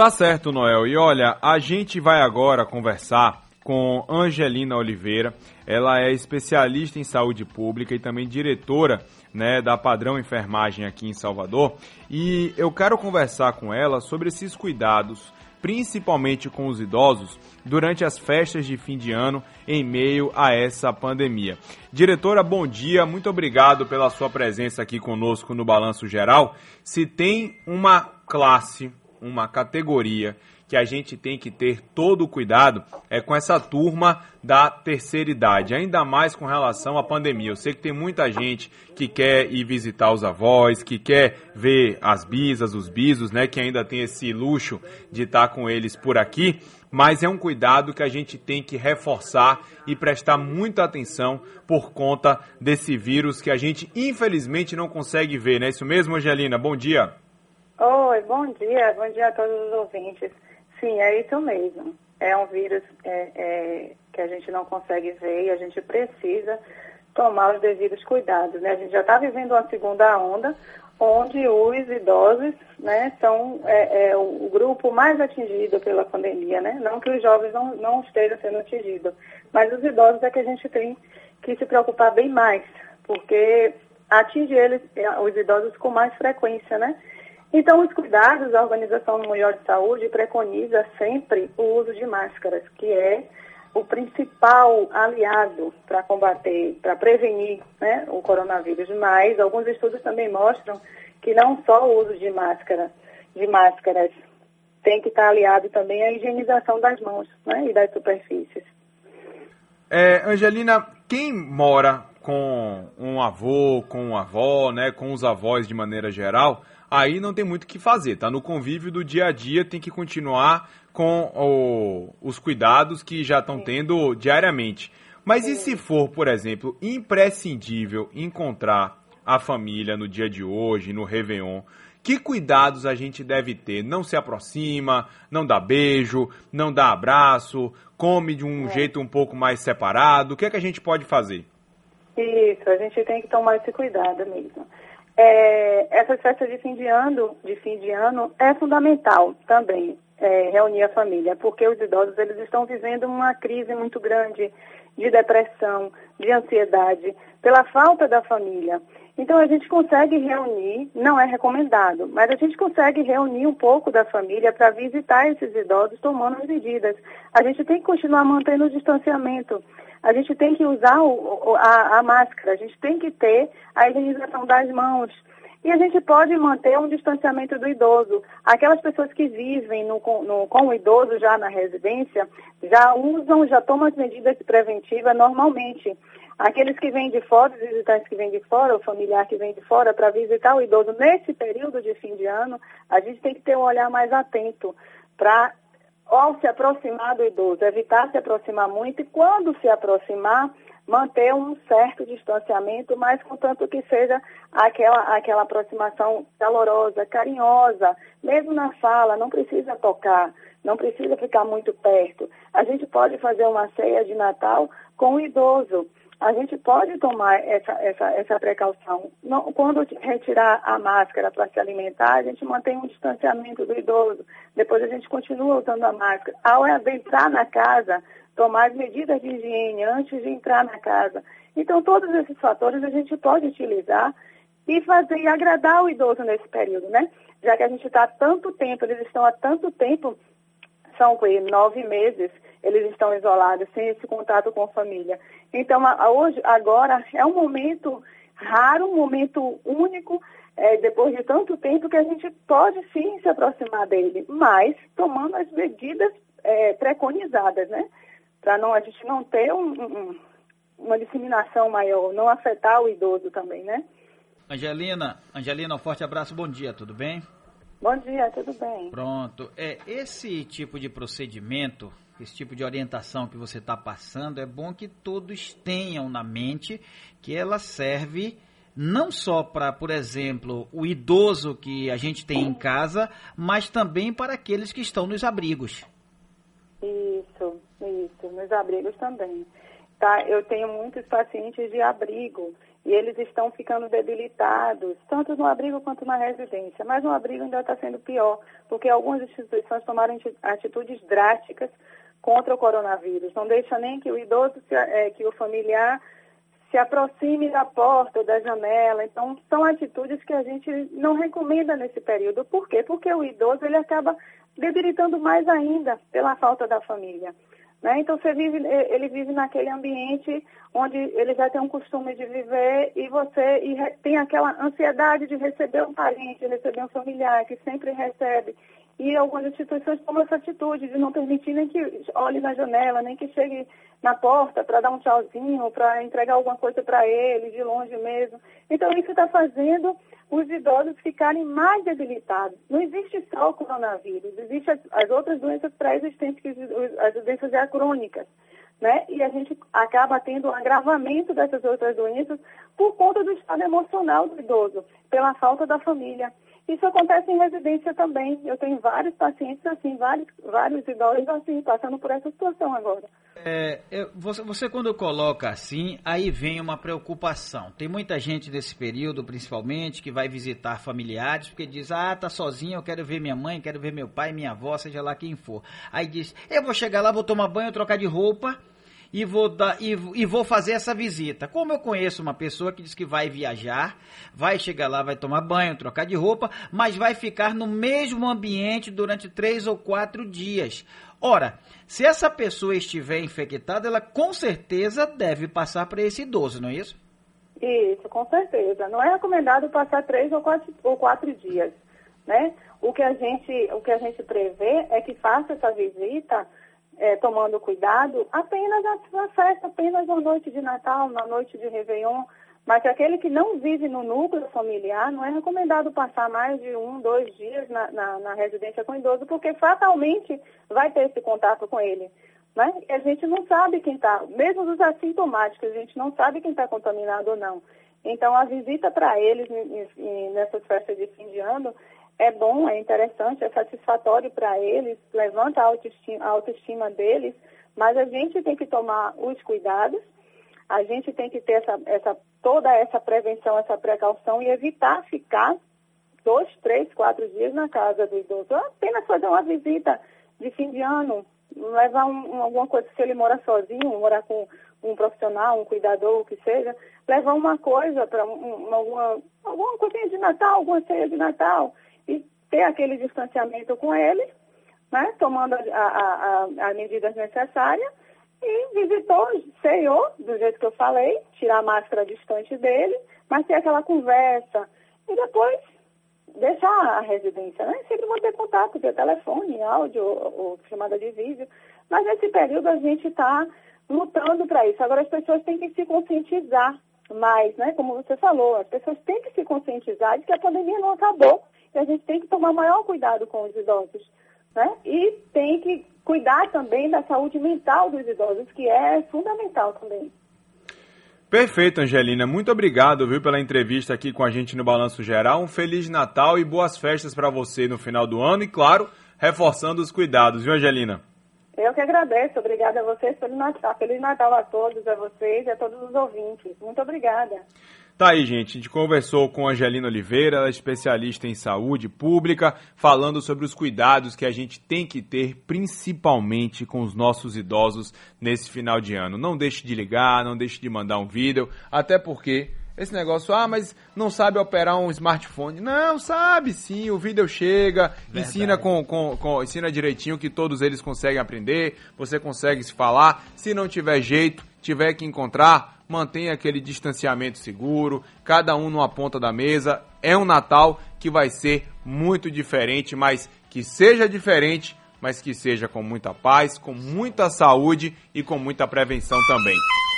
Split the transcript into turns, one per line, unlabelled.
Tá certo, Noel. E olha, a gente vai agora conversar com Angelina Oliveira. Ela é especialista em saúde pública e também diretora né, da Padrão Enfermagem aqui em Salvador. E eu quero conversar com ela sobre esses cuidados, principalmente com os idosos, durante as festas de fim de ano em meio a essa pandemia. Diretora, bom dia, muito obrigado pela sua presença aqui conosco no Balanço Geral. Se tem uma classe uma categoria que a gente tem que ter todo o cuidado é com essa turma da terceira idade, ainda mais com relação à pandemia. Eu sei que tem muita gente que quer ir visitar os avós, que quer ver as bisas, os bisos, né, que ainda tem esse luxo de estar com eles por aqui, mas é um cuidado que a gente tem que reforçar e prestar muita atenção por conta desse vírus que a gente infelizmente não consegue ver, né? Isso mesmo, Angelina? Bom dia.
Oi, bom dia, bom dia a todos os ouvintes. Sim, é isso mesmo. É um vírus é, é, que a gente não consegue ver e a gente precisa tomar os devidos cuidados. Né? A gente já está vivendo uma segunda onda, onde os idosos né, são é, é, o grupo mais atingido pela pandemia. Né? Não que os jovens não, não estejam sendo atingidos, mas os idosos é que a gente tem que se preocupar bem mais, porque atinge eles, os idosos com mais frequência, né? Então, os cuidados, a Organização Mundial de Saúde preconiza sempre o uso de máscaras, que é o principal aliado para combater, para prevenir né, o coronavírus. Mas alguns estudos também mostram que não só o uso de máscara, de máscaras tem que estar aliado também à higienização das mãos né, e das superfícies.
É, Angelina, quem mora com um avô, com uma avó, né, com os avós de maneira geral, aí não tem muito o que fazer, tá? No convívio do dia a dia tem que continuar com o, os cuidados que já estão tendo diariamente. Mas e se for, por exemplo, imprescindível encontrar a família no dia de hoje, no Réveillon? Que cuidados a gente deve ter? Não se aproxima, não dá beijo, não dá abraço, come de um é. jeito um pouco mais separado. O que é que a gente pode fazer?
Isso, a gente tem que tomar esse cuidado mesmo. É, festas de fim de ano, de fim de ano, é fundamental também é, reunir a família, porque os idosos eles estão vivendo uma crise muito grande de depressão, de ansiedade, pela falta da família. Então a gente consegue reunir, não é recomendado, mas a gente consegue reunir um pouco da família para visitar esses idosos tomando as medidas. A gente tem que continuar mantendo o distanciamento a gente tem que usar o, a, a, máscara, a gente tem que ter a higienização das mãos. E a gente pode manter um distanciamento do idoso. Aquelas pessoas que vivem no, no, com o idoso já na residência, já usam, já tomam as medidas preventivas normalmente. Aqueles que vêm de fora, os visitantes que vêm de fora, o familiar que vem de fora para visitar o idoso nesse período de fim de ano, a gente tem que ter um olhar mais atento para ao se aproximar do idoso, evitar se aproximar muito e quando se aproximar, manter um certo distanciamento, mas contanto que seja aquela, aquela aproximação calorosa, carinhosa, mesmo na fala, não precisa tocar, não precisa ficar muito perto. A gente pode fazer uma ceia de Natal com o idoso a gente pode tomar essa, essa, essa precaução. Não, quando retirar a máscara para se alimentar, a gente mantém um distanciamento do idoso. Depois a gente continua usando a máscara. Ao entrar na casa, tomar as medidas de higiene antes de entrar na casa. Então, todos esses fatores a gente pode utilizar e fazer e agradar o idoso nesse período, né? Já que a gente está há tanto tempo, eles estão há tanto tempo, são nove meses, eles estão isolados, sem esse contato com a família. Então, hoje, agora, é um momento raro, um momento único, é, depois de tanto tempo, que a gente pode sim se aproximar dele, mas tomando as medidas é, preconizadas, né? Para não, a gente não ter um, um, uma disseminação maior, não afetar o idoso também, né?
Angelina, Angelina, um forte abraço, bom dia, tudo bem?
Bom dia, tudo bem.
Pronto. É, esse tipo de procedimento esse tipo de orientação que você está passando, é bom que todos tenham na mente que ela serve não só para, por exemplo, o idoso que a gente tem em casa, mas também para aqueles que estão nos abrigos.
Isso, nos abrigos também. Tá? Eu tenho muitos pacientes de abrigo e eles estão ficando debilitados, tanto no abrigo quanto na residência. Mas no abrigo ainda está sendo pior, porque algumas instituições tomaram atitudes drásticas contra o coronavírus. Não deixa nem que o idoso, se, é, que o familiar se aproxime da porta ou da janela. Então, são atitudes que a gente não recomenda nesse período. Por quê? Porque o idoso ele acaba debilitando mais ainda pela falta da família. Né? Então você vive, ele vive naquele ambiente onde ele já tem um costume de viver e você e tem aquela ansiedade de receber um parente, receber um familiar que sempre recebe. E algumas instituições tomam essa atitude de não permitir nem que olhe na janela, nem que chegue na porta para dar um tchauzinho, para entregar alguma coisa para ele, de longe mesmo. Então isso está fazendo os idosos ficarem mais debilitados. Não existe só o coronavírus, existem as, as outras doenças pré-existentes, as doenças já crônicas. Né? E a gente acaba tendo um agravamento dessas outras doenças por conta do estado emocional do idoso, pela falta da família. Isso acontece em residência também. Eu tenho vários pacientes assim, vários, vários idosos assim, passando por essa situação agora.
É, você, você, quando coloca assim, aí vem uma preocupação. Tem muita gente nesse período, principalmente, que vai visitar familiares, porque diz, ah, tá sozinho, eu quero ver minha mãe, quero ver meu pai, minha avó, seja lá quem for. Aí diz, eu vou chegar lá, vou tomar banho, trocar de roupa, e vou, dar, e, e, vou fazer essa visita. Como eu conheço uma pessoa que diz que vai viajar, vai chegar lá, vai tomar banho, trocar de roupa, mas vai ficar no mesmo ambiente durante três ou quatro dias. Ora, se essa pessoa estiver infectada, ela com certeza deve passar para esse idoso, não é isso?
Isso, com certeza. Não é recomendado passar três ou quatro, ou quatro dias, né? O que a gente, o que a gente prevê é que faça essa visita é, tomando cuidado apenas na festa, apenas na noite de Natal, na noite de Réveillon, mas aquele que não vive no núcleo familiar, não é recomendado passar mais de um, dois dias na, na, na residência com idoso, porque fatalmente vai ter esse contato com ele. Né? E a gente não sabe quem está, mesmo os assintomáticos, a gente não sabe quem está contaminado ou não. Então, a visita para eles nessas festas de fim de ano é bom, é interessante, é satisfatório para eles, levanta a autoestima, a autoestima deles, mas a gente tem que tomar os cuidados, a gente tem que ter essa, essa, toda essa prevenção, essa precaução e evitar ficar dois, três, quatro dias na casa do idoso. Apenas fazer uma visita de fim de ano, levar um, alguma coisa, se ele mora sozinho, morar com um profissional, um cuidador, o que seja, levar uma coisa para um, alguma, alguma coisinha de Natal, alguma ceia de Natal, e ter aquele distanciamento com ele, né, tomando as medidas necessárias, e visitou, ceiou, do jeito que eu falei, tirar a máscara distante dele, mas ter aquela conversa, e depois deixar a residência, né? Sempre manter contato via telefone, áudio ou chamada de vídeo. Mas nesse período a gente está lutando para isso. Agora as pessoas têm que se conscientizar mais, né? Como você falou, as pessoas têm que se conscientizar de que a pandemia não acabou e a gente tem que tomar maior cuidado com os idosos. Né? E tem que cuidar também da saúde mental dos idosos, que é fundamental também.
Perfeito, Angelina. Muito obrigado, viu, pela entrevista aqui com a gente no Balanço Geral. Um feliz Natal e boas festas para você no final do ano e, claro, reforçando os cuidados, viu, Angelina?
Eu que agradeço. Obrigada a vocês pelo Natal. Feliz Natal a todos, a vocês e a todos os ouvintes. Muito obrigada.
Tá aí, gente. A gente conversou com Angelina Oliveira, ela é especialista em saúde pública, falando sobre os cuidados que a gente tem que ter, principalmente com os nossos idosos nesse final de ano. Não deixe de ligar, não deixe de mandar um vídeo, até porque esse negócio, ah, mas não sabe operar um smartphone. Não, sabe sim, o vídeo chega, Verdade. ensina com, com, com, ensina direitinho que todos eles conseguem aprender, você consegue se falar. Se não tiver jeito, tiver que encontrar, mantenha aquele distanciamento seguro, cada um numa ponta da mesa. É um Natal que vai ser muito diferente, mas que seja diferente, mas que seja com muita paz, com muita saúde e com muita prevenção também.